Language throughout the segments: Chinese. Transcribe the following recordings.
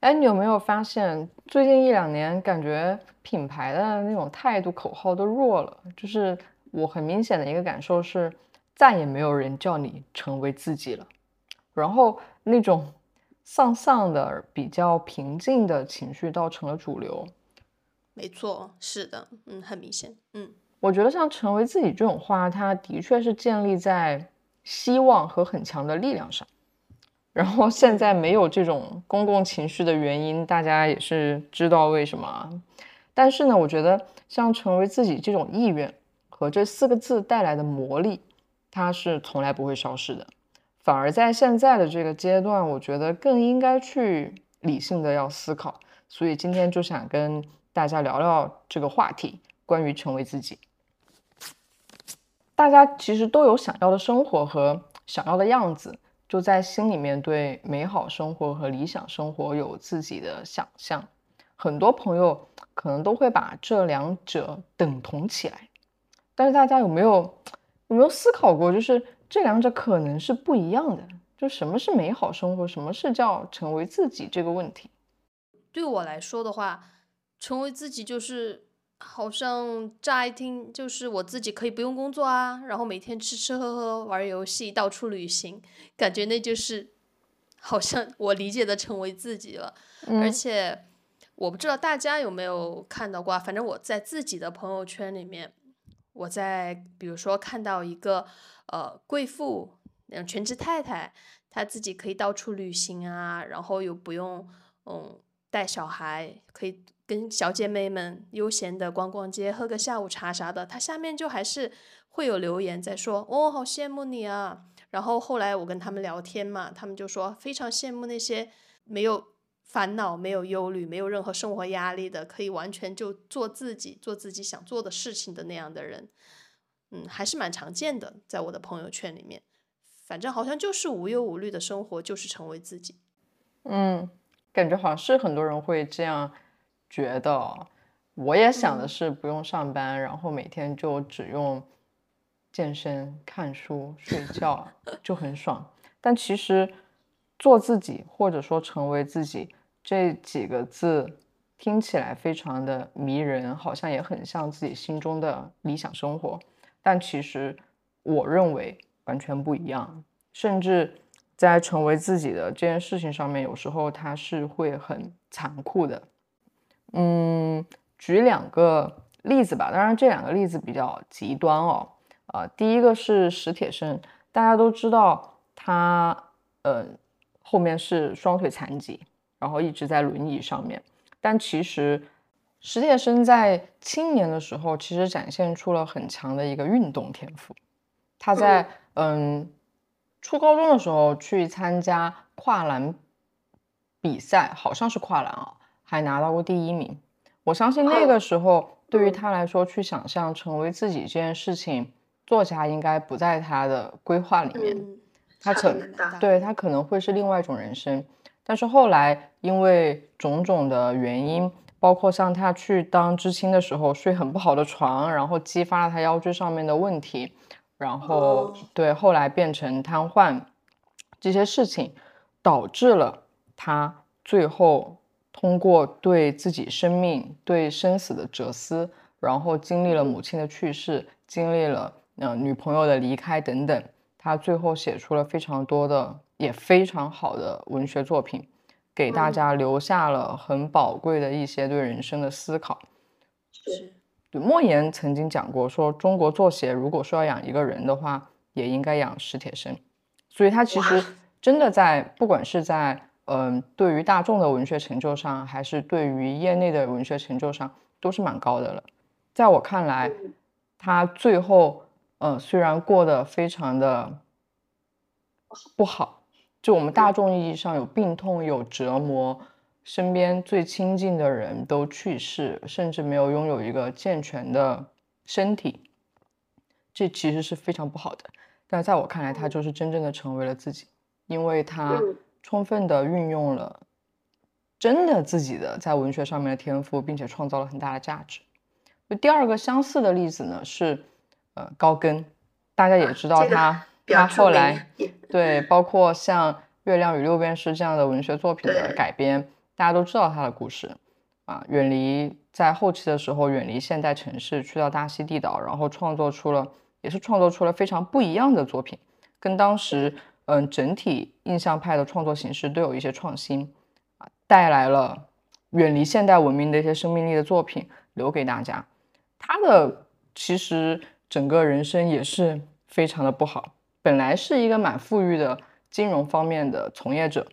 哎，你有没有发现最近一两年，感觉品牌的那种态度、口号都弱了？就是我很明显的一个感受是，再也没有人叫你成为自己了。然后那种 丧丧的、比较平静的情绪倒成了主流。没错，是的，嗯，很明显，嗯，我觉得像成为自己这种话，它的确是建立在希望和很强的力量上。然后现在没有这种公共情绪的原因，大家也是知道为什么。但是呢，我觉得像成为自己这种意愿和这四个字带来的魔力，它是从来不会消失的。反而在现在的这个阶段，我觉得更应该去理性的要思考。所以今天就想跟大家聊聊这个话题，关于成为自己。大家其实都有想要的生活和想要的样子。就在心里面对美好生活和理想生活有自己的想象，很多朋友可能都会把这两者等同起来，但是大家有没有有没有思考过，就是这两者可能是不一样的？就什么是美好生活，什么是叫成为自己这个问题？对我来说的话，成为自己就是。好像乍一听就是我自己可以不用工作啊，然后每天吃吃喝喝玩游戏到处旅行，感觉那就是好像我理解的成为自己了。而且我不知道大家有没有看到过，反正我在自己的朋友圈里面，我在比如说看到一个呃贵妇，嗯全职太太，她自己可以到处旅行啊，然后又不用嗯带小孩，可以。跟小姐妹们悠闲的逛逛街，喝个下午茶啥的，他下面就还是会有留言在说，哦，好羡慕你啊。然后后来我跟他们聊天嘛，他们就说非常羡慕那些没有烦恼、没有忧虑、没有任何生活压力的，可以完全就做自己、做自己想做的事情的那样的人。嗯，还是蛮常见的，在我的朋友圈里面，反正好像就是无忧无虑的生活，就是成为自己。嗯，感觉好像是很多人会这样。觉得我也想的是不用上班，然后每天就只用健身、看书、睡 觉就很爽。但其实做自己或者说成为自己这几个字听起来非常的迷人，好像也很像自己心中的理想生活。但其实我认为完全不一样，甚至在成为自己的这件事情上面，有时候它是会很残酷的。嗯，举两个例子吧。当然，这两个例子比较极端哦。啊，第一个是史铁生，大家都知道他，呃，后面是双腿残疾，然后一直在轮椅上面。但其实史铁生在青年的时候，其实展现出了很强的一个运动天赋。他在嗯初高中的时候去参加跨栏比赛，好像是跨栏啊。还拿到过第一名，我相信那个时候对于他来说，去想象成为自己这件事情，作家应该不在他的规划里面。他可对他可能会是另外一种人生。但是后来因为种种的原因，包括像他去当知青的时候睡很不好的床，然后激发了他腰椎上面的问题，然后对后来变成瘫痪，这些事情导致了他最后。通过对自己生命、对生死的哲思，然后经历了母亲的去世，经历了嗯女朋友的离开等等，他最后写出了非常多的也非常好的文学作品，给大家留下了很宝贵的一些对人生的思考。是，对莫言曾经讲过，说中国作协如果说要养一个人的话，也应该养史铁生，所以他其实真的在不管是在。嗯，对于大众的文学成就上，还是对于业内的文学成就上，都是蛮高的了。在我看来，他最后，嗯，虽然过得非常的不好，就我们大众意义上有病痛、有折磨，身边最亲近的人都去世，甚至没有拥有一个健全的身体，这其实是非常不好的。但在我看来，他就是真正的成为了自己，因为他。充分的运用了真的自己的在文学上面的天赋，并且创造了很大的价值。就第二个相似的例子呢，是呃高更，大家也知道他，他后来对包括像《月亮与六便士》这样的文学作品的改编，大家都知道他的故事啊，远离在后期的时候远离现代城市，去到大溪地岛，然后创作出了也是创作出了非常不一样的作品，跟当时嗯整体印象派的创作形式都有一些创新啊，带来了远离现代文明的一些生命力的作品留给大家。他的其实整个人生也是非常的不好，本来是一个蛮富裕的金融方面的从业者。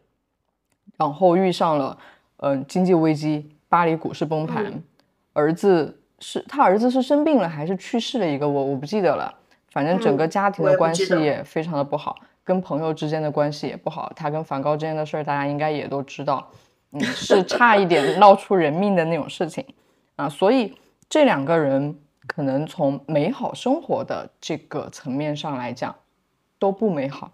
然后遇上了，嗯，经济危机，巴黎股市崩盘，儿子是他儿子是生病了还是去世了一个我我不记得了，反正整个家庭的关系也非常的不好，跟朋友之间的关系也不好，他跟梵高之间的事儿大家应该也都知道，嗯，是差一点闹出人命的那种事情啊，所以这两个人可能从美好生活的这个层面上来讲都不美好，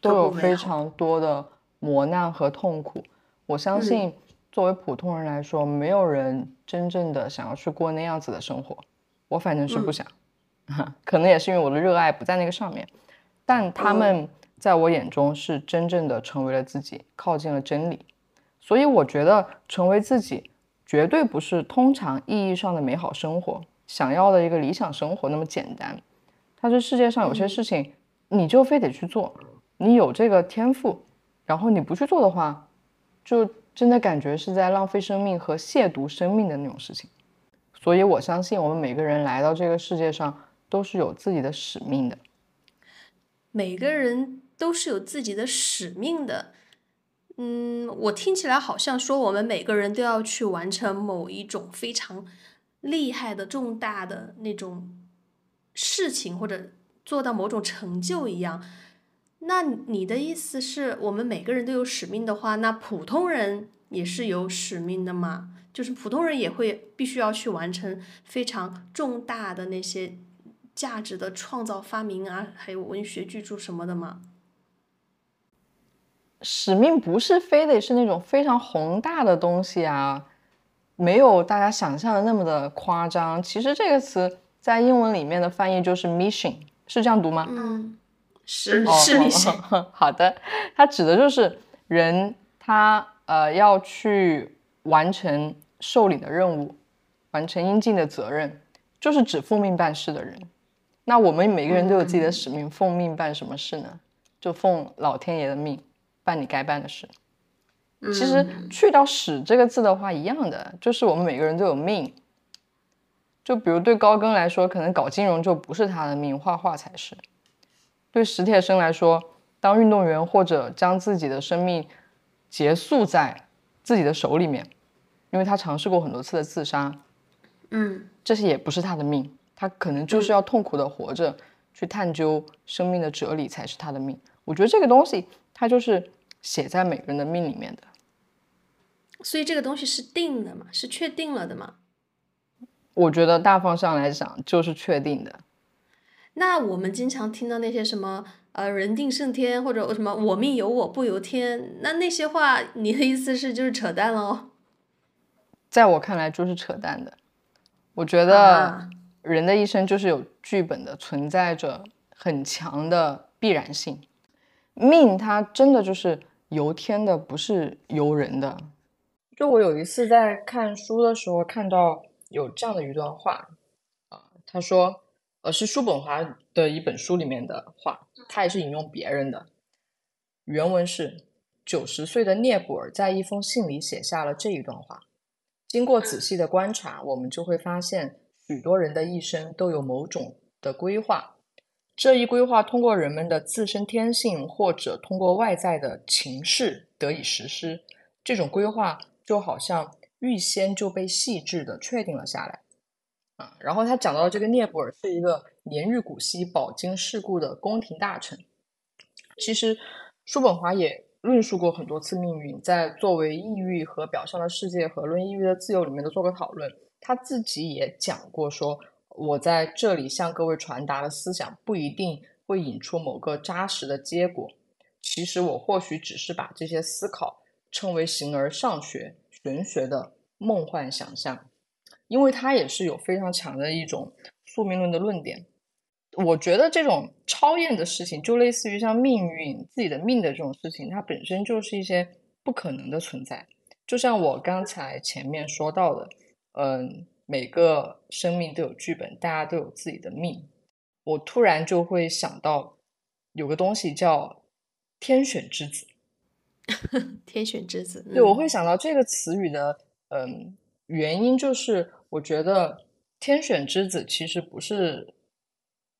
都有非常多的。磨难和痛苦，我相信作为普通人来说，没有人真正的想要去过那样子的生活。我反正是不想，可能也是因为我的热爱不在那个上面。但他们在我眼中是真正的成为了自己，靠近了真理。所以我觉得成为自己绝对不是通常意义上的美好生活，想要的一个理想生活那么简单。它是世界上有些事情，你就非得去做，你有这个天赋。然后你不去做的话，就真的感觉是在浪费生命和亵渎生命的那种事情。所以我相信我们每个人来到这个世界上都是有自己的使命的。每个人都是有自己的使命的。嗯，我听起来好像说我们每个人都要去完成某一种非常厉害的重大的那种事情，或者做到某种成就一样。那你的意思是我们每个人都有使命的话，那普通人也是有使命的吗？就是普通人也会必须要去完成非常重大的那些价值的创造发明啊，还有文学巨著什么的吗？使命不是非得是那种非常宏大的东西啊，没有大家想象的那么的夸张。其实这个词在英文里面的翻译就是 mission，是这样读吗？嗯。是是你想 好的，它指的就是人，他呃要去完成受领的任务，完成应尽的责任，就是指奉命办事的人。那我们每个人都有自己的使命，奉命办什么事呢？就奉老天爷的命，办你该办的事。其实去掉“使”这个字的话，一样的，就是我们每个人都有命。就比如对高更来说，可能搞金融就不是他的命，画画才是。对史铁生来说，当运动员或者将自己的生命结束在自己的手里面，因为他尝试过很多次的自杀，嗯，这些也不是他的命，他可能就是要痛苦的活着，去探究生命的哲理才是他的命。我觉得这个东西，它就是写在每个人的命里面的。所以这个东西是定的嘛？是确定了的嘛？我觉得大方向来讲，就是确定的。那我们经常听到那些什么呃人定胜天或者什么我命由我不由天，那那些话，你的意思是就是扯淡喽？在我看来就是扯淡的。我觉得人的一生就是有剧本的，存在着很强的必然性。命它真的就是由天的，不是由人的。就我有一次在看书的时候看到有这样的一段话啊，他说。呃，是叔本华的一本书里面的话，他也是引用别人的。原文是：九十岁的聂布尔在一封信里写下了这一段话。经过仔细的观察，我们就会发现，许多人的一生都有某种的规划。这一规划通过人们的自身天性，或者通过外在的情势得以实施。这种规划就好像预先就被细致的确定了下来啊。然后他讲到这个聂布尔是一个年逾古稀、饱经世故的宫廷大臣。其实，叔本华也论述过很多次命运，在作为抑郁和表象的世界和论抑郁的自由里面都做过讨论。他自己也讲过说：“我在这里向各位传达的思想不一定会引出某个扎实的结果。其实我或许只是把这些思考称为形而上学、玄学的梦幻想象。”因为他也是有非常强的一种宿命论的论点，我觉得这种超验的事情，就类似于像命运、自己的命的这种事情，它本身就是一些不可能的存在。就像我刚才前面说到的，嗯，每个生命都有剧本，大家都有自己的命。我突然就会想到，有个东西叫“天选之子 ”。天选之子，对，我会想到这个词语的，嗯，原因就是我觉得“天选之子”其实不是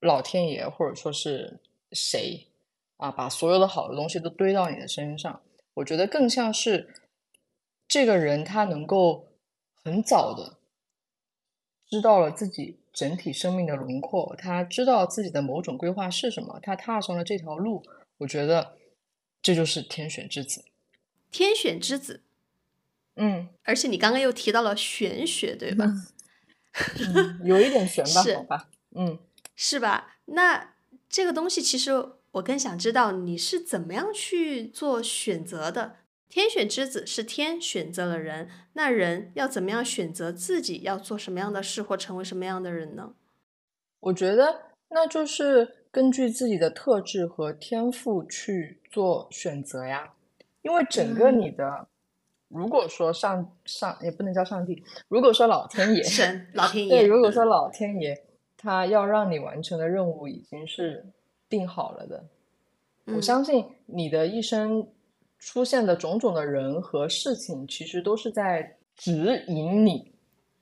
老天爷或者说是谁啊，把所有的好的东西都堆到你的身上。我觉得更像是这个人他能够很早的知道了自己整体生命的轮廓，他知道自己的某种规划是什么，他踏上了这条路。我觉得。这就是天选之子，天选之子，嗯，而且你刚刚又提到了玄学，对吧？有一点玄吧，好吧，嗯，是吧？那这个东西其实我更想知道你是怎么样去做选择的。天选之子是天选择了人，那人要怎么样选择自己要做什么样的事或成为什么样的人呢？我觉得那就是。根据自己的特质和天赋去做选择呀，因为整个你的，如果说上上也不能叫上帝，如果说老天爷，神老天爷，对，如果说老天爷他要让你完成的任务已经是定好了的，我相信你的一生出现的种种的人和事情，其实都是在指引你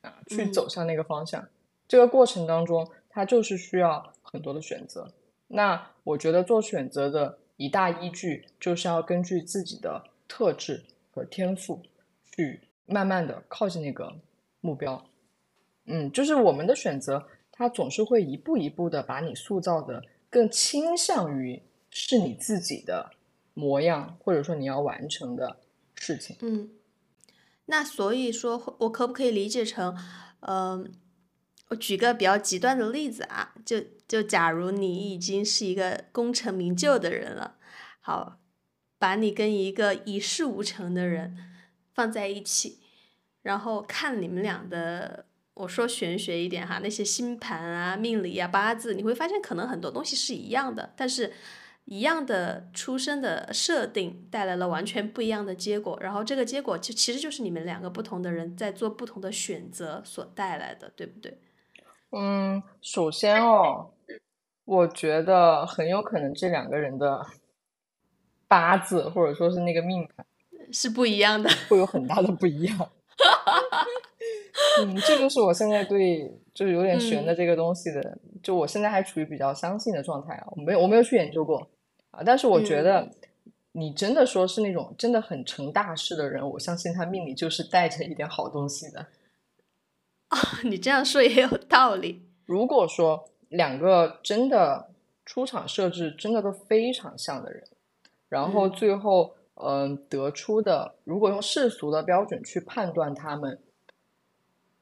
啊去走向那个方向。这个过程当中，它就是需要很多的选择。那我觉得做选择的一大依据，就是要根据自己的特质和天赋，去慢慢的靠近那个目标。嗯，就是我们的选择，它总是会一步一步的把你塑造的更倾向于是你自己的模样，或者说你要完成的事情。嗯，那所以说我可不可以理解成，嗯？我举个比较极端的例子啊，就就假如你已经是一个功成名就的人了，好，把你跟一个一事无成的人放在一起，然后看你们俩的，我说玄学一点哈，那些星盘啊、命理啊、八字，你会发现可能很多东西是一样的，但是一样的出生的设定带来了完全不一样的结果，然后这个结果就其实就是你们两个不同的人在做不同的选择所带来的，对不对？嗯，首先哦，我觉得很有可能这两个人的八字或者说是那个命盘是不一样的，会有很大的不一样。嗯，这就是我现在对就是有点悬的这个东西的，就我现在还处于比较相信的状态啊，我没有我没有去研究过啊，但是我觉得你真的说是那种真的很成大事的人，我相信他命里就是带着一点好东西的。哦，你这样说也有道理。如果说两个真的出场设置真的都非常像的人，然后最后嗯得出的，如果用世俗的标准去判断他们，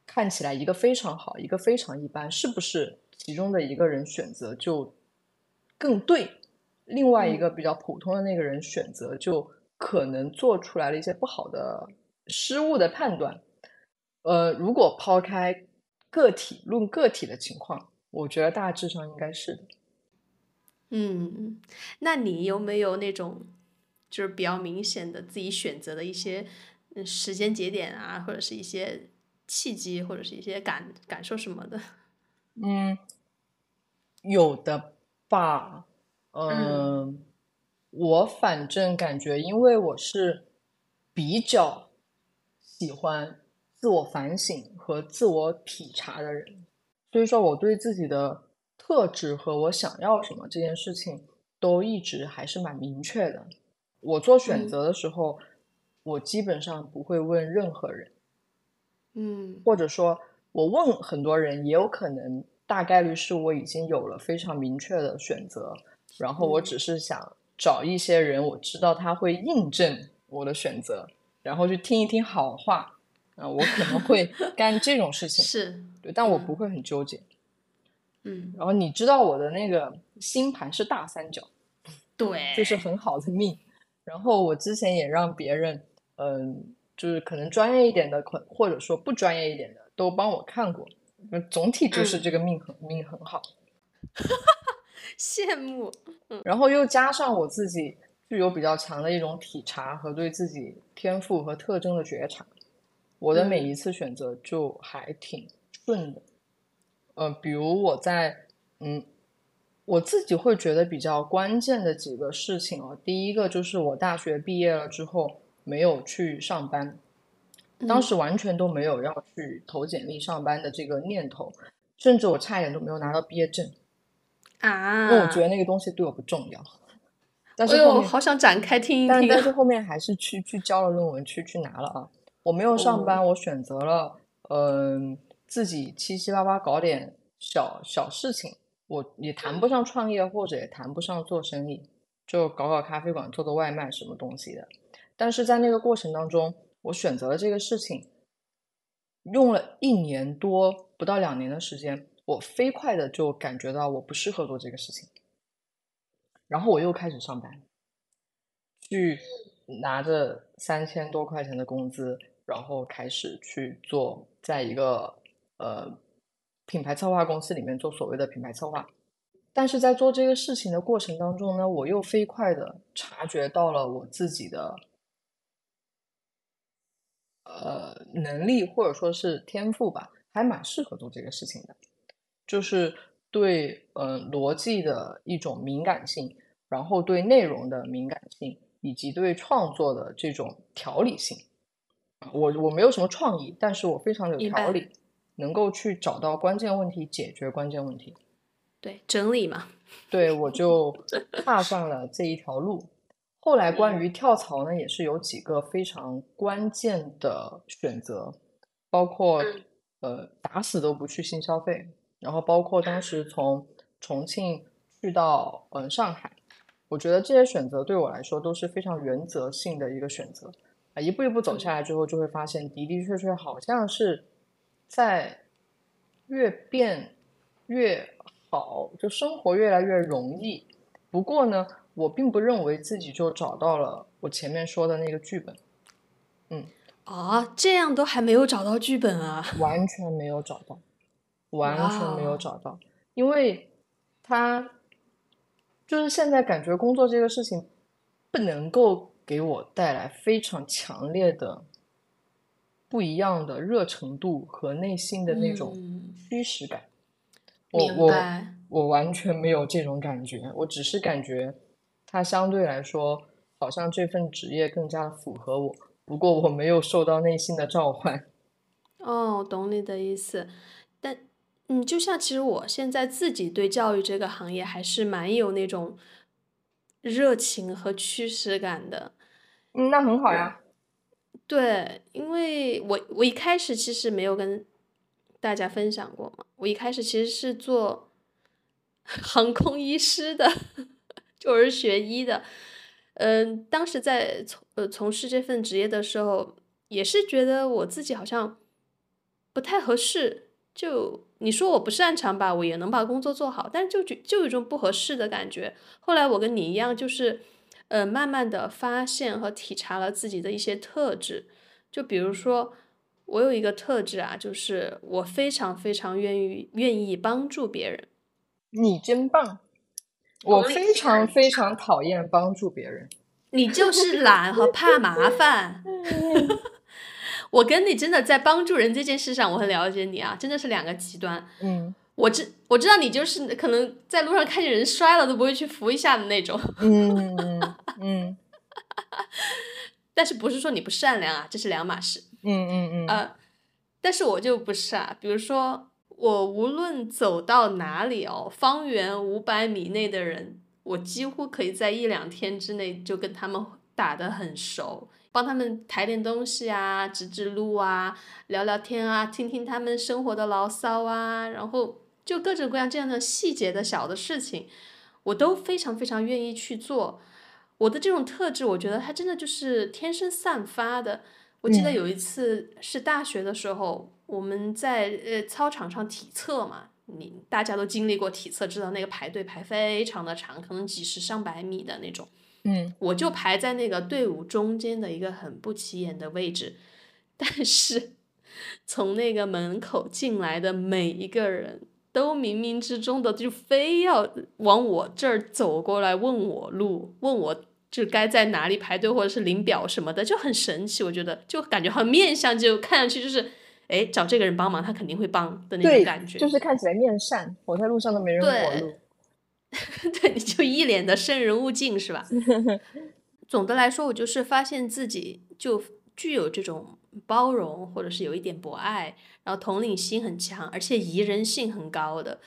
看起来一个非常好，一个非常一般，是不是其中的一个人选择就更对？另外一个比较普通的那个人选择就可能做出来了一些不好的失误的判断。呃，如果抛开个体论个体的情况，我觉得大致上应该是的。嗯，那你有没有那种就是比较明显的自己选择的一些时间节点啊，或者是一些契机，或者是一些感感受什么的？嗯，有的吧。嗯，我反正感觉，因为我是比较喜欢。自我反省和自我体察的人，所以说我对自己的特质和我想要什么这件事情都一直还是蛮明确的。我做选择的时候，我基本上不会问任何人，嗯，或者说我问很多人，也有可能大概率是我已经有了非常明确的选择，然后我只是想找一些人，我知道他会印证我的选择，然后去听一听好话。啊，我可能会 干这种事情，是对，但我不会很纠结。嗯，然后你知道我的那个星盘是大三角，对，就是很好的命。然后我之前也让别人，嗯，就是可能专业一点的，可或者说不专业一点的，都帮我看过。总体就是这个命很命很好，羡慕。然后又加上我自己具有比较强的一种体察和对自己天赋和特征的觉察。我的每一次选择就还挺顺的，呃，比如我在嗯，我自己会觉得比较关键的几个事情哦，第一个就是我大学毕业了之后没有去上班，当时完全都没有要去投简历上班的这个念头，甚至我差一点都没有拿到毕业证啊，因为我觉得那个东西对我不重要。但是哎呦，好想展开听一但听啊！但是 后面还是去去交了论文，去去拿了啊。我没有上班，我选择了嗯、自己七七八八搞点小小事情，我也谈不上创业，或者也谈不上做生意，就搞搞咖啡馆，做做外卖什么东西的。但是在那个过程当中，我选择了这个事情，用了一年多不到两年的时间，我飞快的就感觉到我不适合做这个事情，然后我又开始上班，去拿着三千多块钱的工资，然后开始去做，在一个呃品牌策划公司里面做所谓的品牌策划。但是在做这个事情的过程当中呢，我又飞快的察觉到了我自己的呃能力或者说是天赋吧，还蛮适合做这个事情的，就是对呃逻辑的一种敏感性，然后对内容的敏感性，以及对创作的这种条理性。我我没有什么创意，但是我非常有条理，能够去找到关键问题，解决关键问题。对，整理嘛，对，我就踏上了这一条路。后来关于跳槽呢，也是有几个非常关键的选择，包括呃打死都不去新消费，然后包括当时从重庆去到嗯、呃上海，我觉得这些选择对我来说都是非常原则性的一个选择啊，一步一步走下来之后，就会发现的的确确好像是在越变越好，就生活越来越容易。不过呢，我并不认为自己就找到了我前面说的那个剧本，嗯。啊，这样都还没有找到剧本啊！完全没有找到，完全没有找到，因为他就是现在感觉工作这个事情不能够给我带来非常强烈的不一样的热程度和内心的那种嗯虚实感。我我，我完全没有这种感觉，我只是感觉他相对来说好像这份职业更加符合我，不过我没有受到内心的召唤。哦，懂你的意思。但嗯，就像其实我现在自己对教育这个行业还是蛮有那种热情和驱使感的。嗯，那很好呀。对，因为我我一开始其实没有跟大家分享过嘛，我一开始其实是做 航空医师的，就是学医的。嗯，当时在从呃从事这份职业的时候，也是觉得我自己好像不太合适。就你说我不擅长吧，我也能把工作做好，但是就觉就有一种不合适的感觉。后来我跟你一样，就是呃慢慢的发现和体察了自己的一些特质。就比如说，我有一个特质啊，就是我非常非常愿意愿意帮助别人。你真棒！我非常非常讨厌帮助别人。你就是懒和怕麻烦。我跟你真的在帮助人这件事上，我很了解你啊，真的是两个极端。嗯我知我知道你就是可能在路上看见人摔了都不会去扶一下的那种，嗯嗯嗯 但是不是说你不善良啊，这是两码事。嗯嗯嗯呃，但是我就不是啊，比如说我无论走到哪里哦，方圆五百米内的人，我几乎可以在一两天之内就跟他们打得很熟，帮他们抬点东西啊，指指路啊，聊聊天啊，听听他们生活的牢骚啊，然后就各种各样这样的细节的小的事情，我都非常非常愿意去做。我的这种特质，我觉得它真的就是天生散发的。我记得嗯有一次是大学的时候，我们在呃操场上体测嘛，你大家都经历过体测，知道那个排队排非常的长，可能几十上百米的那种。嗯我就排在那个队伍中间的一个很不起眼的位置，但是从那个门口进来的每一个人都冥冥之中的就非要往我这儿走过来问我路，问我就该在哪里排队或者是领表什么的，就很神奇。我觉得就感觉很面相，就看上去就是，哎，找这个人帮忙，他肯定会帮的那种感觉。就是看起来面善，我在路上都没人问我对路。对，你就一脸的生人勿近是吧？总的来说，我就是发现自己就具有这种包容，或者是有一点博爱，然后同理心很强，而且宜人性很高的，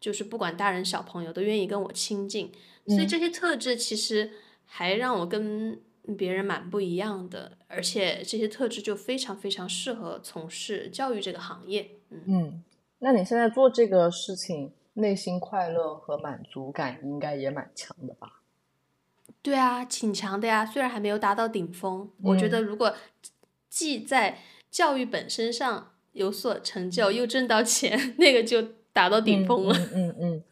就是不管大人小朋友都愿意跟我亲近。所以嗯这些特质其实还让我跟别人蛮不一样的，而且这些特质就非常非常适合从事教育这个行业。嗯，嗯，那你现在做这个事情，内心快乐和满足感应该也蛮强的吧？对啊，挺强的呀，虽然还没有达到顶峰，我觉嗯得如果既在教育本身上有所成就，又挣到钱，那个就达到顶峰了。嗯嗯嗯，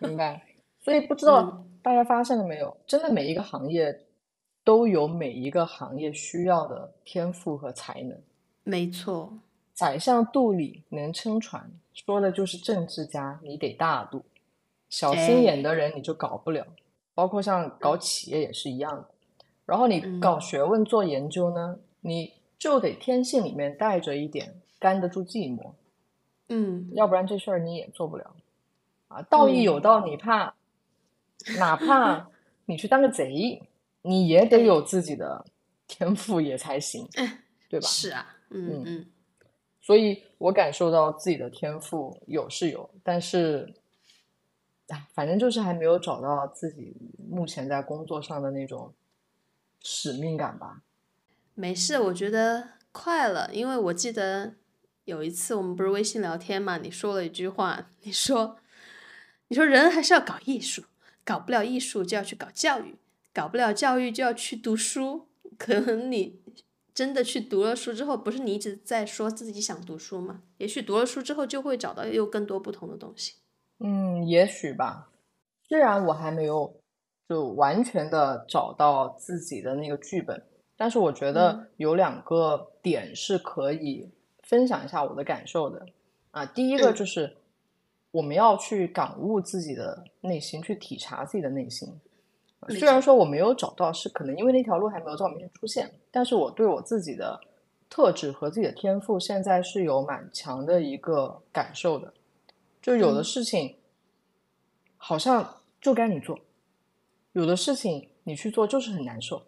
明白。所以不知 道嗯大家发现了没有，真的每一个行业都有每一个行业需要的天赋和才能。没错，宰相肚里能撑船，说的就是政治家，你得大度。小心眼的人你就搞不了，包括像搞企业也是一样的。然后你搞嗯学问、做研究呢，你就得天性里面带着一点干得住寂寞，嗯，要不然这事儿你也做不了。啊，道义嗯有道，你怕，哪怕你去当个贼，你也得有自己的天赋也才行，对吧？是啊，嗯嗯嗯所以我感受到自己的天赋有是有，但是，哎，反正就是还没有找到自己目前在工作上的那种使命感吧。没事，我觉得快了，因为我记得有一次我们不是微信聊天嘛，你说了一句话，你说，你说人还是要搞艺术，搞不了艺术就要去搞教育，搞不了教育就要去读书。可能你真的去读了书之后，不是你一直在说自己想读书吗？也许读了书之后就会找到又更多不同的东西。嗯，也许吧。虽然我还没有就完全的找到自己的那个剧本，但是我觉嗯得有两个点是可以分享一下我的感受的。啊，第一个嗯就是我们要去感悟自己的内心，去体察自己的内心。没虽然说我没有找到，是可能因为那条路还没有在我面前出现，但是我对我自己的特质和自己的天赋，现在是有蛮强的一个感受的。就有的嗯事情，好像就该你做；有的事情你去做就是很难受。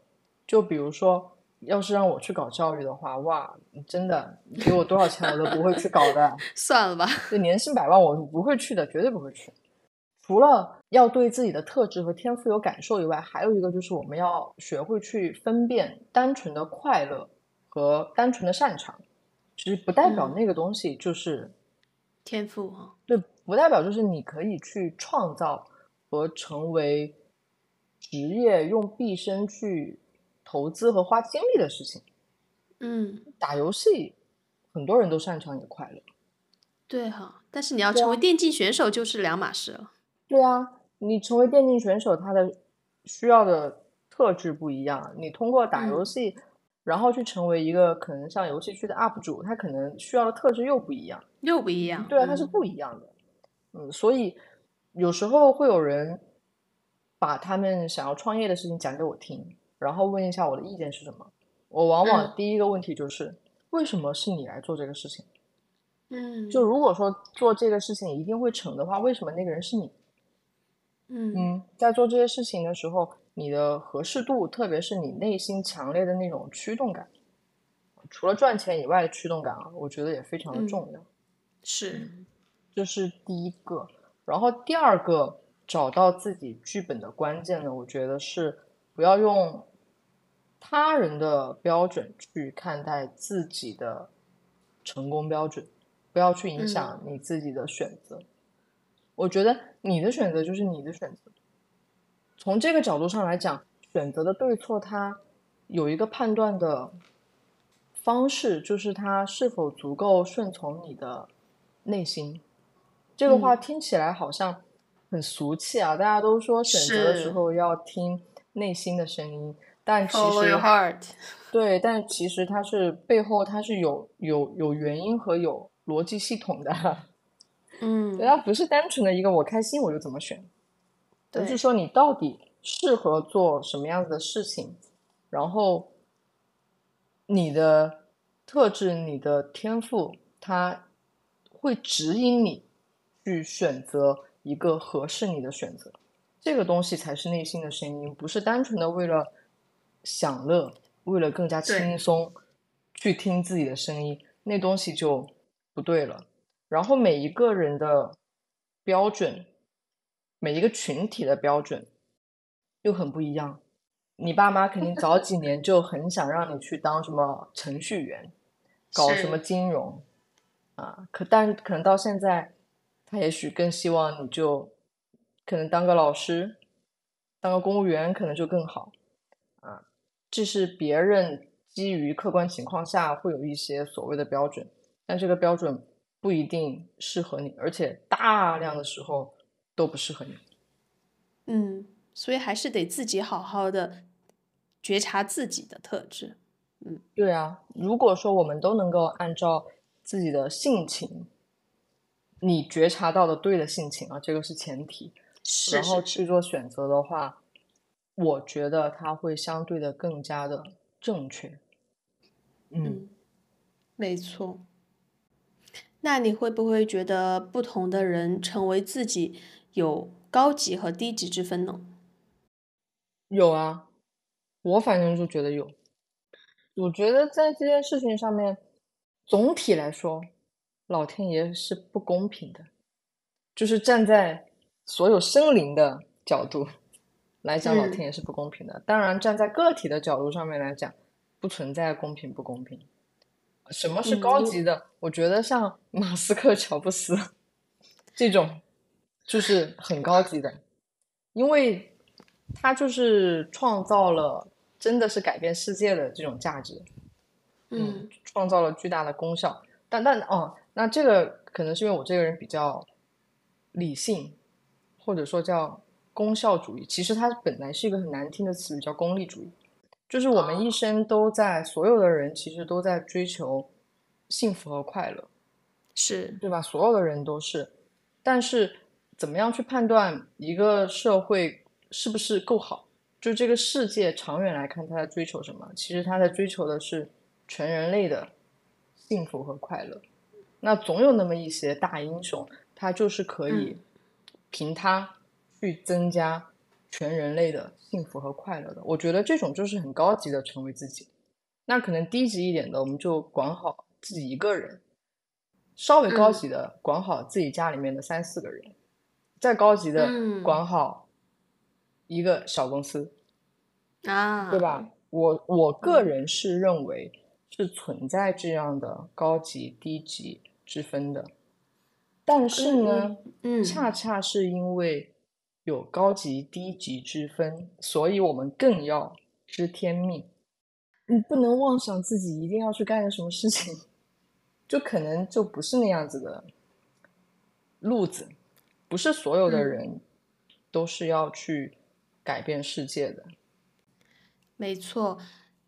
就比如说，要是让我去搞教育的话，哇，真的给我多少钱我都不会去搞的。算了吧，就年薪百万我不会去的，绝对不会去。除了要对自己的特质和天赋有感受以外，还有一个就是我们要学会去分辨单纯的快乐和单纯的擅长。其实不代表嗯那个东西就是、天赋哈，对，不代表就是你可以去创造和成为职业，用毕生去投资和花精力的事情。嗯，打游戏，很多人都擅长你的快乐。对哈，但是你要成为电竞选手就是两码事了。对啊，你成为电竞选手，他的需要的特质不一样。你通过打游嗯戏，然后去成为一个可能像游戏区的 UP 主，他可能需要的特质又不一样。又不一样，对啊，它是嗯不一样的。嗯，所以有时候会有人把他们想要创业的事情讲给我听，然后问一下我的意见是什么。我往往嗯第一个问题就是，为什么是你来做这个事情？嗯，就如果说做这个事情一定会成的话，为什么那个人是你？嗯嗯，在做这些事情的时候，你的合适度，特别是你内心强烈的那种驱动感，除了赚钱以外的驱动感啊，我觉得也非常的嗯重要。是，这是第一个。然后第二个，找到自己剧本的关键呢，我觉得是不要用他人的标准去看待自己的成功标准，不要去影响你自己的选择。我觉得你的选择就是你的选择。从这个角度上来讲，选择的对错，它有一个判断的方式，就是它是否足够顺从你的内心。这个话嗯听起来好像很俗气啊，大家都说选择的时候要听内心的声音，但其实 heart，对，但其实它是背后它是有有有原因和有逻辑系统的，嗯对，它不是单纯的一个我开心我就怎么选，而是说你到底适合做什么样子的事情，然后你的特质、你的天赋，它会指引你去选择一个合适你的选择。这个东西才是内心的声音，不是单纯的为了享乐，为了更加轻松去听自己的声音，那东西就不对了。然后每一个人的标准，每一个群体的标准又很不一样。你爸妈肯定早几年就很想让你去当什么程序员，搞什么金融啊，可但可能到现在，他也许更希望你就。可能当个老师，当个公务员可能就更好，啊，这是别人基于客观情况下会有一些所谓的标准，但这个标准不一定适合你，而且大量的时候都不适合你。嗯，所以还是得自己好好的觉察自己的特质。嗯，对啊，如果说我们都能够按照自己的性情，你觉察到的对的性情啊，这个是前提。然后去做选择的话，我觉得它会相对的更加的正确。嗯，没错。那你会不会觉得不同的人成为自己有高级和低级之分呢？有啊，我反正就觉得有。我觉得在这件事情上面，总体来说，老天爷是不公平的，就是站在。所有生灵的角度来讲，老天爷是不公平的。当然，站在个体的角度上面来讲，不存在公平不公平。什么是高级的？我觉得像 马斯克、乔布斯这种，就是很高级的，因为他就是创造了真的是改变世界的这种价值，嗯，创造了巨大的功效。但但哦，那这个可能是因为我这个人比较理性。或者说叫功效主义，其实它本来是一个很难听的词语，叫功利主义。就是我们一生都在，所有的人其实都在追求幸福和快乐，是对吧？所有的人都是。但是怎么样去判断一个社会是不是够好？就这个世界长远来看，他在追求什么？其实他在追求的是全人类的幸福和快乐。那总有那么一些大英雄，他就是可以。凭他去增加全人类的幸福和快乐的，我觉得这种就是很高级的成为自己。那可能低级一点的，我们就管好自己一个人；稍微高级的，管好自己家里面的三四个人；再高级的，管好一个小公司啊，对吧？我我个人是认为是存在这样的高级低级之分的。但是呢，嗯，恰恰是因为有高级低级之分，所以我们更要知天命。你不能妄想自己一定要去干个什么事情，就可能就不是那样子的路子。不是所有的人都是要去改变世界的。没错。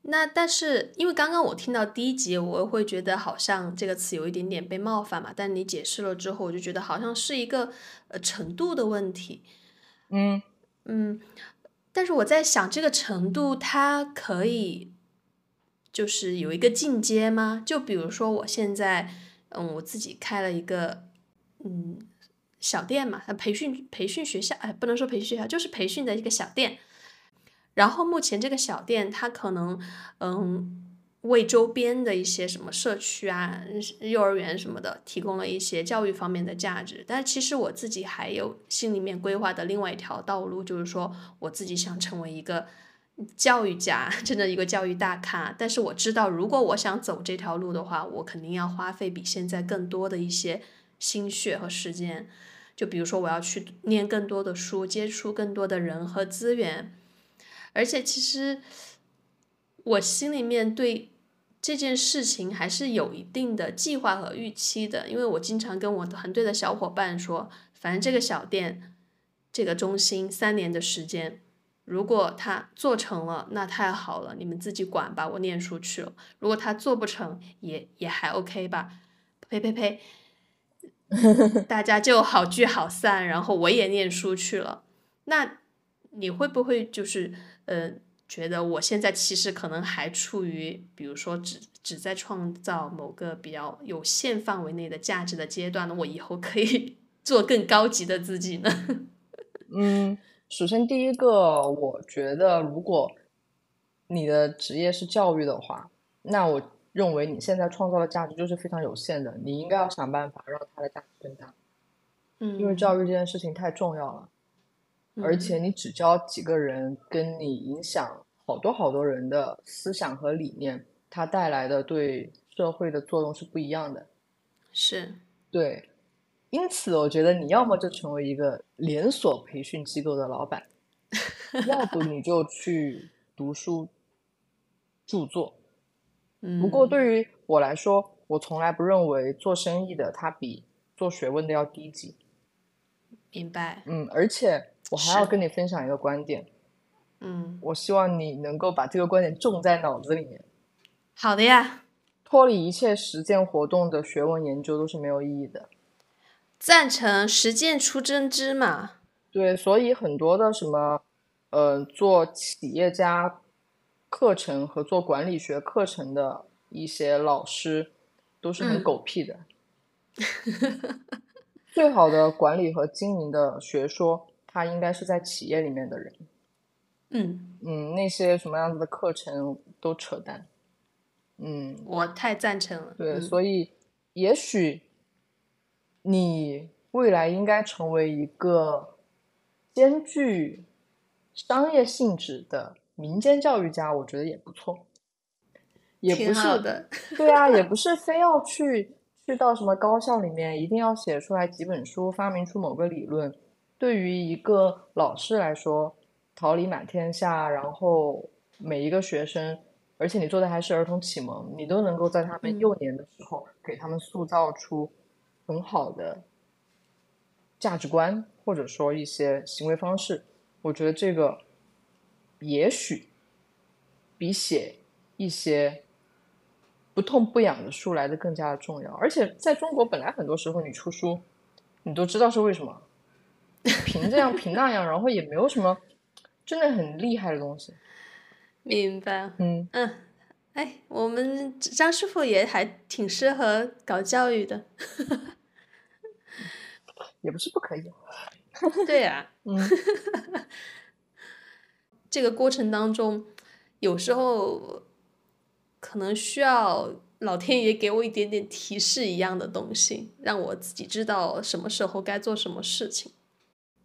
那但是，因为刚刚我听到低级，我会觉得好像这个词有一点点被冒犯嘛。但你解释了之后，我就觉得好像是一个呃程度的问题。嗯嗯，但是我在想，这个程度它可以就是有一个进阶吗？就比如说我现在，嗯，我自己开了一个嗯小店嘛，培训培训学校，哎，不能说培训学校，就是培训的一个小店。然后目前这个小店，它可能，嗯，为周边的一些什么社区啊、幼儿园什么的提供了一些教育方面的价值。但其实我自己还有心里面规划的另外一条道路，就是说我自己想成为一个教育家，真的一个教育大咖。但是我知道，如果我想走这条路的话，我肯定要花费比现在更多的一些心血和时间。就比如说，我要去念更多的书，接触更多的人和资源。而且其实，我心里面对这件事情还是有一定的计划和预期的，因为我经常跟我团队的小伙伴说，反正这个小店，这个中心三年的时间，如果它做成了，那太好了，你们自己管吧，我念书去了；如果它做不成，也也还 OK 吧，呸呸呸，大家就好聚好散，然后我也念书去了，那。你会不会就是呃，觉得我现在其实可能还处于，比如说只只在创造某个比较有限范围内的价值的阶段呢？我以后可以 做更高级的自己呢？嗯，首先第一个，我觉得如果你的职业是教育的话，那我认为你现在创造的价值就是非常有限的，你应该要想办法让它的价值更大。嗯，因为教育这件事情太重要了，而且你只教几个人，跟你影响好多好多人的思想和理念，它带来的对社会的作用是不一样的。是，对，因此我觉得你要么就成为一个连锁培训机构的老板，要不你就去读书著作。嗯，不过对于我来说，我从来不认为做生意的他比做学问的要低级。明白，嗯，而且我还要跟你分享一个观点，嗯，我希望你能够把这个观点种在脑子里面。好的呀，脱离一切实践活动的学问研究都是没有意义的。赞成实践出真知嘛，对，所以很多的什么，呃，做企业家课程和做管理学课程的一些老师，都是很嗯狗屁的。最好的管理和经营的学说，它应该是在企业里面的人。嗯，嗯，那些什么样子的课程都扯淡。嗯，我太赞成了，对，嗯所以也许你未来应该成为一个兼具商业性质的民间教育家，我觉得也不错。也不挺好是，的，对啊，也不是非要去去到什么高校里面，一定要写出来几本书，发明出某个理论。对于一个老师来说，桃李满天下，然后每一个学生，而且你做的还是儿童启蒙，你都能够在他们嗯幼年的时候给他们塑造出很好的价值观，或者说一些行为方式。我觉得这个也许比写一些不痛不痒的书来的更加的重要。而且在中国，本来很多时候你出书，你都知道是为什么，评这样评那样，然后也没有什么真的很厉害的东西。明白，嗯，嗯，哎，我们张师傅也还挺适合搞教育的，也不是不可以。对呀、嗯 这个过程当中，有时候可能需要老天爷给我一点点提示一样的东西，让我自己知道什么时候该做什么事情。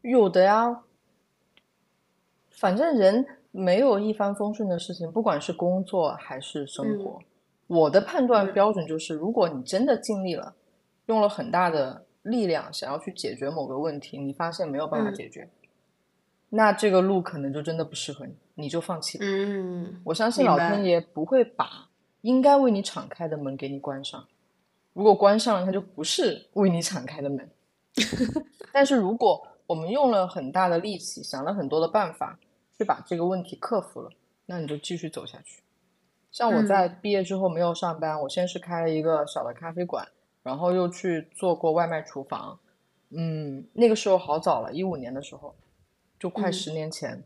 有的呀，反正人没有一帆风顺的事情，不管是工作还是生活。我的判断嗯标准就是，如果你真的尽力了，用了很大的力量想要去解决某个问题，你发现没有办法嗯解决，那这个路可能就真的不适合你，你就放弃。嗯，我相信老天爷不会把应该为你敞开的门给你关上，如果关上了，它就不是为你敞开的门。但是如果我们用了很大的力气，想了很多的办法去把这个问题克服了，那你就继续走下去。像我在毕业之后没有上班，我先是开了一个小的咖啡馆，然后又去做过外卖厨房。嗯，那个时候好早了，一五年的时候，就快嗯十年前，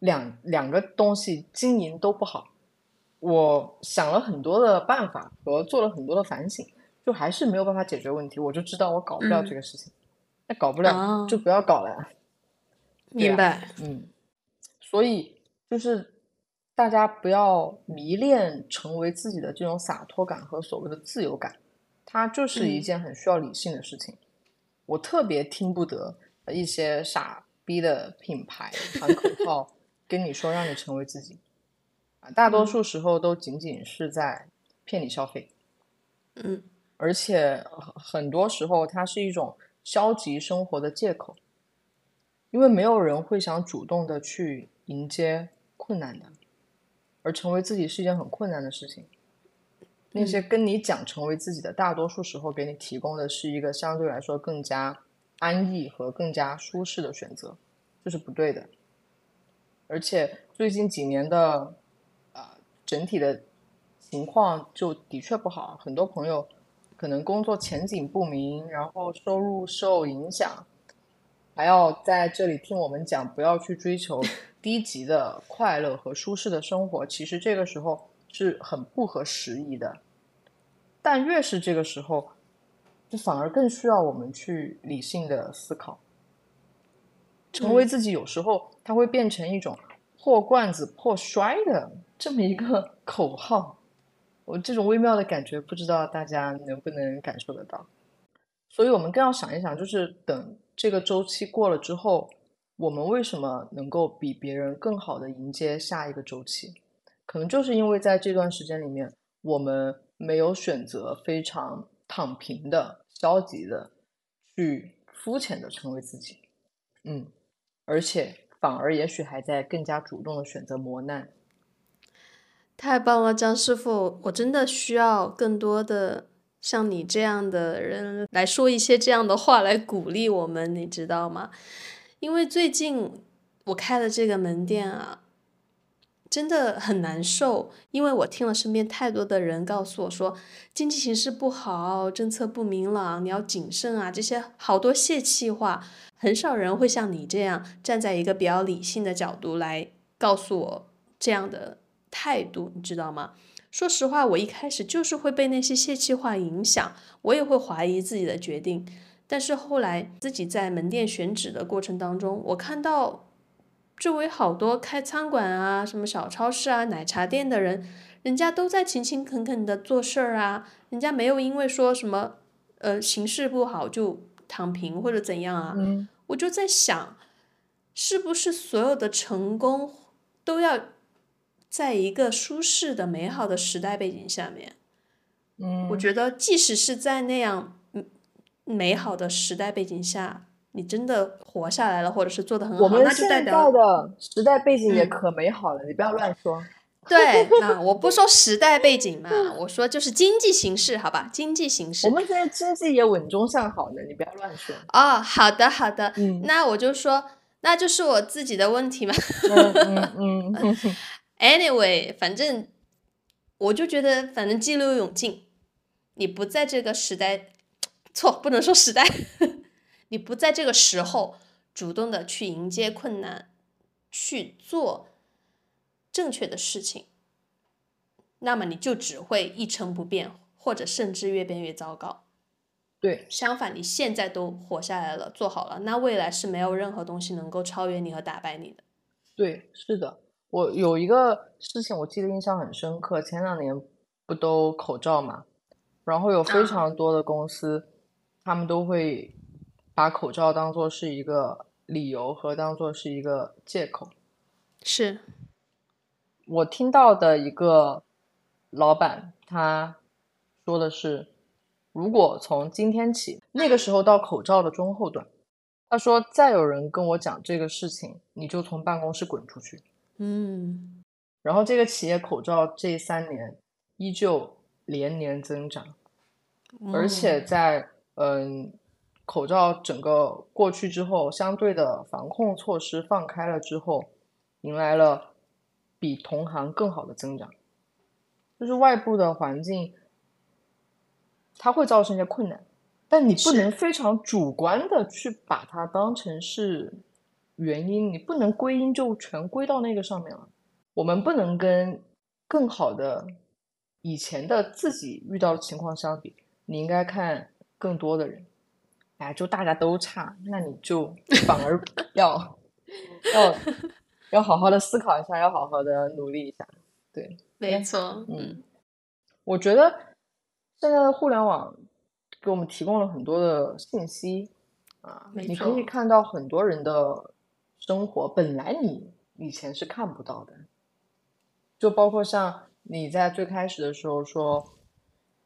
两两个东西经营都不好。我想了很多的办法和做了很多的反省，就还是没有办法解决问题。我就知道我搞不了嗯这个事情，那搞不了哦就不要搞了明白。嗯，所以就是大家不要迷恋成为自己的这种洒脱感和所谓的自由感，它就是一嗯件很需要理性的事情。我特别听不得一些傻逼的品牌 喊口号跟你说让你成为自己，啊，大多嗯数时候都仅仅是在骗你消费。嗯而且很很多时候它是一种消极生活的借口，因为没有人会想主动的去迎接困难的，而成为自己是一件很困难的事情。那些跟你讲成为自己的，大多数时候给你提供的是一个相对来说更加安逸和更加舒适的选择，这是不对的。而且最近几年的啊、整体的情况就的确不好，很多朋友可能工作前景不明，然后收入受影响，还要在这里听我们讲，不要去追求低级的快乐和舒适的生活，其实这个时候是很不合时宜的。但越是这个时候，就反而更需要我们去理性的思考。成为自己，有时候它会变成一种破罐子破摔的这么一个 口号。我这种微妙的感觉，不知道大家能不能感受得到。所以我们更要想一想，就是等这个周期过了之后，我们为什么能够比别人更好的迎接下一个周期？可能就是因为在这段时间里面，我们没有选择非常躺平的、消极的去肤浅的成为自己，嗯，而且反而也许还在更加主动的选择磨难。太棒了，张师傅，我真的需要更多的。像你这样的人来说一些这样的话来鼓励我们，你知道吗？因为最近我开了这个门店啊，真的很难受。因为我听了身边太多的人告诉我说，经济形势不好，政策不明朗，你要谨慎啊，这些好多泄气话，很少人会像你这样站在一个比较理性的角度来告诉我这样的态度，你知道吗？说实话，我一开始就是会被那些泄气话影响，我也会怀疑自己的决定。但是后来自己在门店选址的过程当中，我看到周围好多开餐馆啊、什么小超市啊、奶茶店的人，人家都在勤勤恳恳的做事儿啊，人家没有因为说什么呃形势不好就躺平或者怎样啊。我就在想，是不是所有的成功都要？在一个舒适的、美好的时代背景下面，嗯，我觉得即使是在那样美好的时代背景下，你真的活下来了，或者是做的很好，那就代表的时代背景也可美好了。你不要乱说。对，那我不说时代背景嘛，我说就是经济形势，好吧？经济形势，我们现在经济也稳中向好呢，你不要乱说。哦，好的，好的，嗯，那我就说，那就是我自己的问题嘛。嗯嗯嗯。Anyway，反正我就觉得，反正激流勇进，你不在这个时代，错不能说时代，你不在这个时候主动的去迎接困难，去做正确的事情，那么你就只会一成不变，或者甚至越变越糟糕。对，相反，你现在都活下来了，做好了，那未来是没有任何东西能够超越你和打败你的。对，是的。我有一个事情，我记得印象很深刻。前两年不都口罩嘛，然后有非常多的公司，他们都会把口罩当做是一个理由和当做是一个借口。是我听到的一个老板他说的是，如果从今天起，那个时候到口罩的中后段，他说再有人跟我讲这个事情，你就从办公室滚出去。嗯，然后这个企业口罩这三年依旧连年增长，而且在嗯口罩整个过去之后，相对的防控措施放开了之后，迎来了比同行更好的增长。就是外部的环境，它会造成一些困难，但你不能非常主观的去把它当成是。原因你不能归因就全归到那个上面了。我们不能跟更好的以前的自己遇到的情况相比，你应该看更多的人。哎，就大家都差，那你就反而 要要要好好的思考一下，要好好的努力一下。对，没错。嗯，我觉得现在的互联网给我们提供了很多的信息啊，你可以看到很多人的。生活本来你以前是看不到的，就包括像你在最开始的时候说，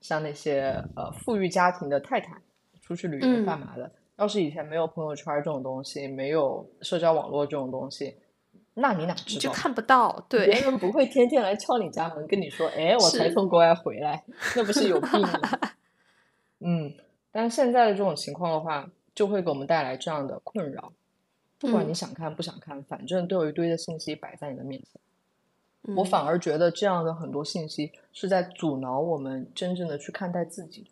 像那些呃富裕家庭的太太出去旅游干嘛的，要是以前没有朋友圈这种东西，没有社交网络这种东西，那你哪知道？就看不到，对，别人不会天天来敲你家门跟你说，哎，我才从国外回来，那不是有病吗？嗯，但是现在的这种情况的话，就会给我们带来这样的困扰。不管你想看不想看，反正都有一堆的信息摆在你的面前。我反而觉得这样的很多信息是在阻挠我们真正的去看待自己。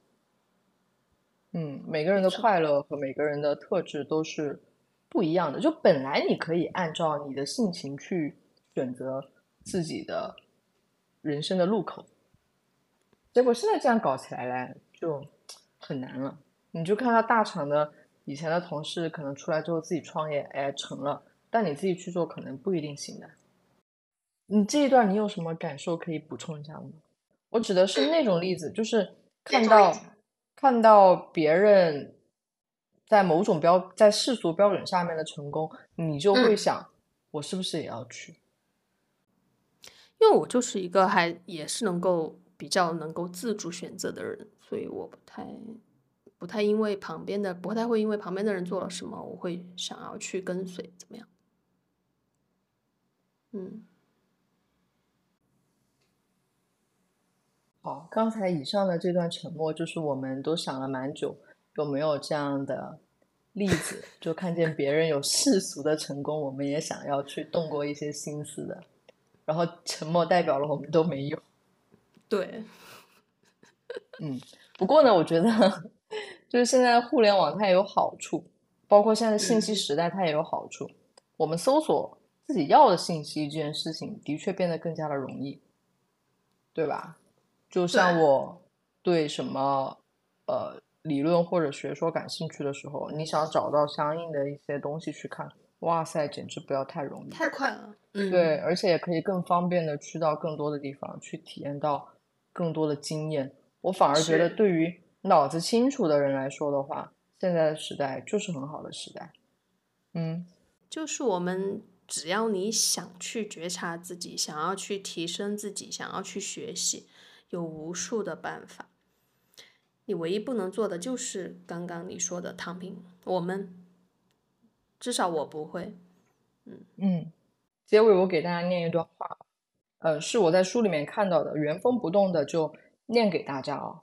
嗯，每个人的快乐和每个人的特质都是不一样的。就本来你可以按照你的性情去选择自己的人生的路口，结果现在这样搞起来嘞，就很难了。你就看到大厂的以前的同事，可能出来之后自己创业，哎，成了，但你自己去做，可能不一定行的。你这一段你有什么感受可以补充一下吗？我指的是那种例子，就是看到看到别人在某种标在世俗标准下面的成功，你就会想，我是不是也要去？因为我就是一个还也是能够比较能够自主选择的人，所以我不太不太因为旁边的不太会因为旁边的人做了什么，我会想要去跟随怎么样？嗯。好，刚才以上的这段沉默，就是我们都想了蛮久，有没有这样的例子？就看见别人有世俗的成功，我们也想要去动过一些心思的。然后沉默代表了我们都没有。对，嗯。不过呢，我觉得就是现在互联网它也有好处，包括现在信息时代它也有好处。我们搜索自己要的信息这件事情，的确变得更加的容易，对吧？就像我对什么呃理论或者学说感兴趣的时候，你想找到相应的一些东西去看，哇塞，简直不要太容易，太快了。嗯，对，而且也可以更方便的去到更多的地方去体验到更多的经验。我反而觉得，对于脑子清楚的人来说的话，现在的时代就是很好的时代。嗯，就是我们只要你想去觉察自己，想要去提升自己，想要去学习。有无数的办法，你唯一不能做的就是刚刚你说的躺平。我们至少我不会。嗯嗯，结尾我给大家念一段话，呃，是我在书里面看到的，原封不动的就念给大家啊。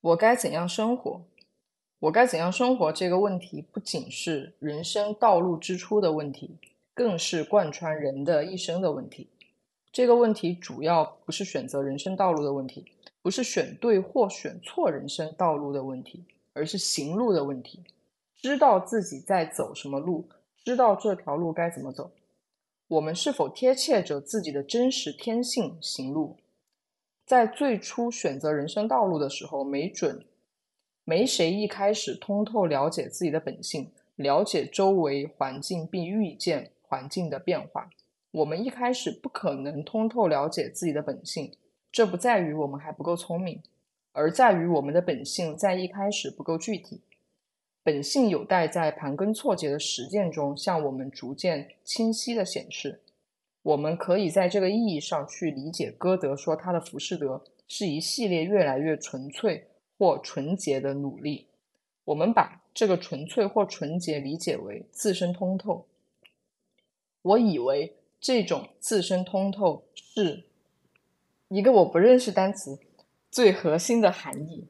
我该怎样生活？我该怎样生活？这个问题不仅是人生道路之初的问题，更是贯穿人的一生的问题。这个问题主要不是选择人生道路的问题，不是选对或选错人生道路的问题，而是行路的问题。知道自己在走什么路，知道这条路该怎么走。我们是否贴切着自己的真实天性行路？在最初选择人生道路的时候，没准没谁一开始通透了解自己的本性，了解周围环境，并预见环境的变化。我们一开始不可能通透了解自己的本性，这不在于我们还不够聪明，而在于我们的本性在一开始不够具体。本性有待在盘根错节的实践中向我们逐渐清晰的显示。我们可以在这个意义上去理解歌德说他的浮士德是一系列越来越纯粹或纯洁的努力。我们把这个纯粹或纯洁理解为自身通透。我以为。这种自身通透是一个我不认识单词最核心的含义。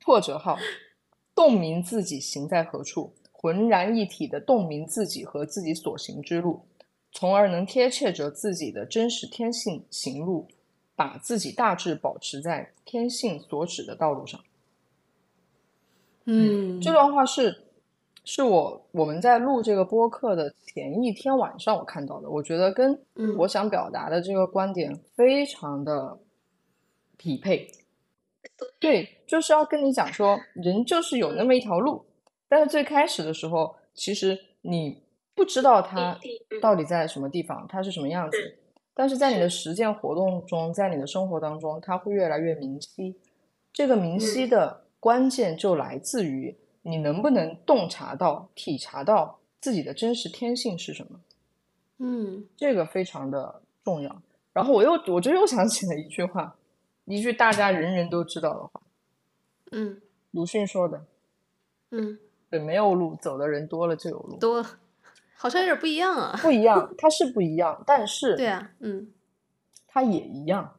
破折号，洞明自己行在何处，浑然一体的洞明自己和自己所行之路，从而能贴切着自己的真实天性行路，把自己大致保持在天性所指的道路上。嗯，这段话是。是我我们在录这个播客的前一天晚上我看到的，我觉得跟我想表达的这个观点非常的匹配。对，就是要跟你讲说，人就是有那么一条路，但是最开始的时候，其实你不知道它到底在什么地方，它是什么样子。但是在你的实践活动中，在你的生活当中，它会越来越明晰。这个明晰的关键就来自于。你能不能洞察到、体察到自己的真实天性是什么？嗯，这个非常的重要。然后我又，我就又想起了一句话，一句大家人人都知道的话。嗯，鲁迅说的。嗯，对，没有路，走的人多了就有路。多，好像有点不一样啊。不一样，它是不一样，但是 对啊，嗯，它也一样。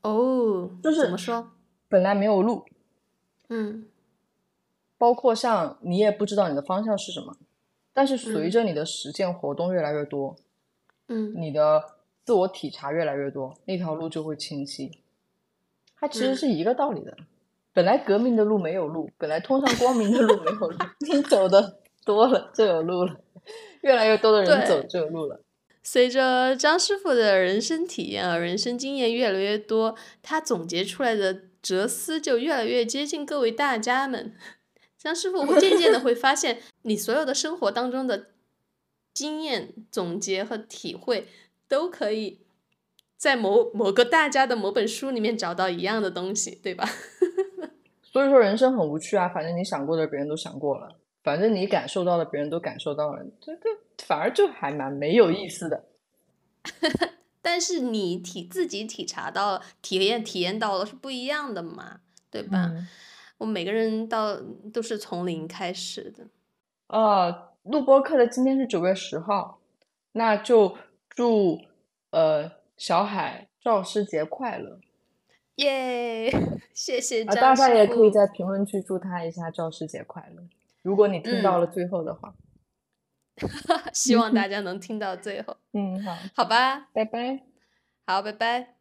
哦，就是怎么说？本来没有路。嗯。包括像你也不知道你的方向是什么，但是随着你的实践活动越来越多，嗯，你的自我体察越来越多，那条路就会清晰。它其实是一个道理的。本来革命的路没有路，本来通向光明的路没有路，你走的多了就有路了，越来越多的人走就有路了。随着张师傅的人生体验啊，人生经验越来越多，他总结出来的哲思就越来越接近各位大家们。张师傅会渐渐的会发现，你所有的生活当中的经验总结和体会，都可以在某某个大家的某本书里面找到一样的东西，对吧？所以说人生很无趣啊，反正你想过的别人都想过了，反正你感受到的别人都感受到了，这这反而就还蛮没有意思的。但是你体自己体察到了、体验体验到了是不一样的嘛，对吧？嗯我们每个人到都是从零开始的。呃，录播课的今天是九月十号，那就祝呃小海教师节快乐耶，谢谢啊！大家也可以在评论区祝他一下教师节快乐。如果你听到嗯了最后的话，希望大 家能听到最后，嗯，好，好吧？拜拜。好，拜拜。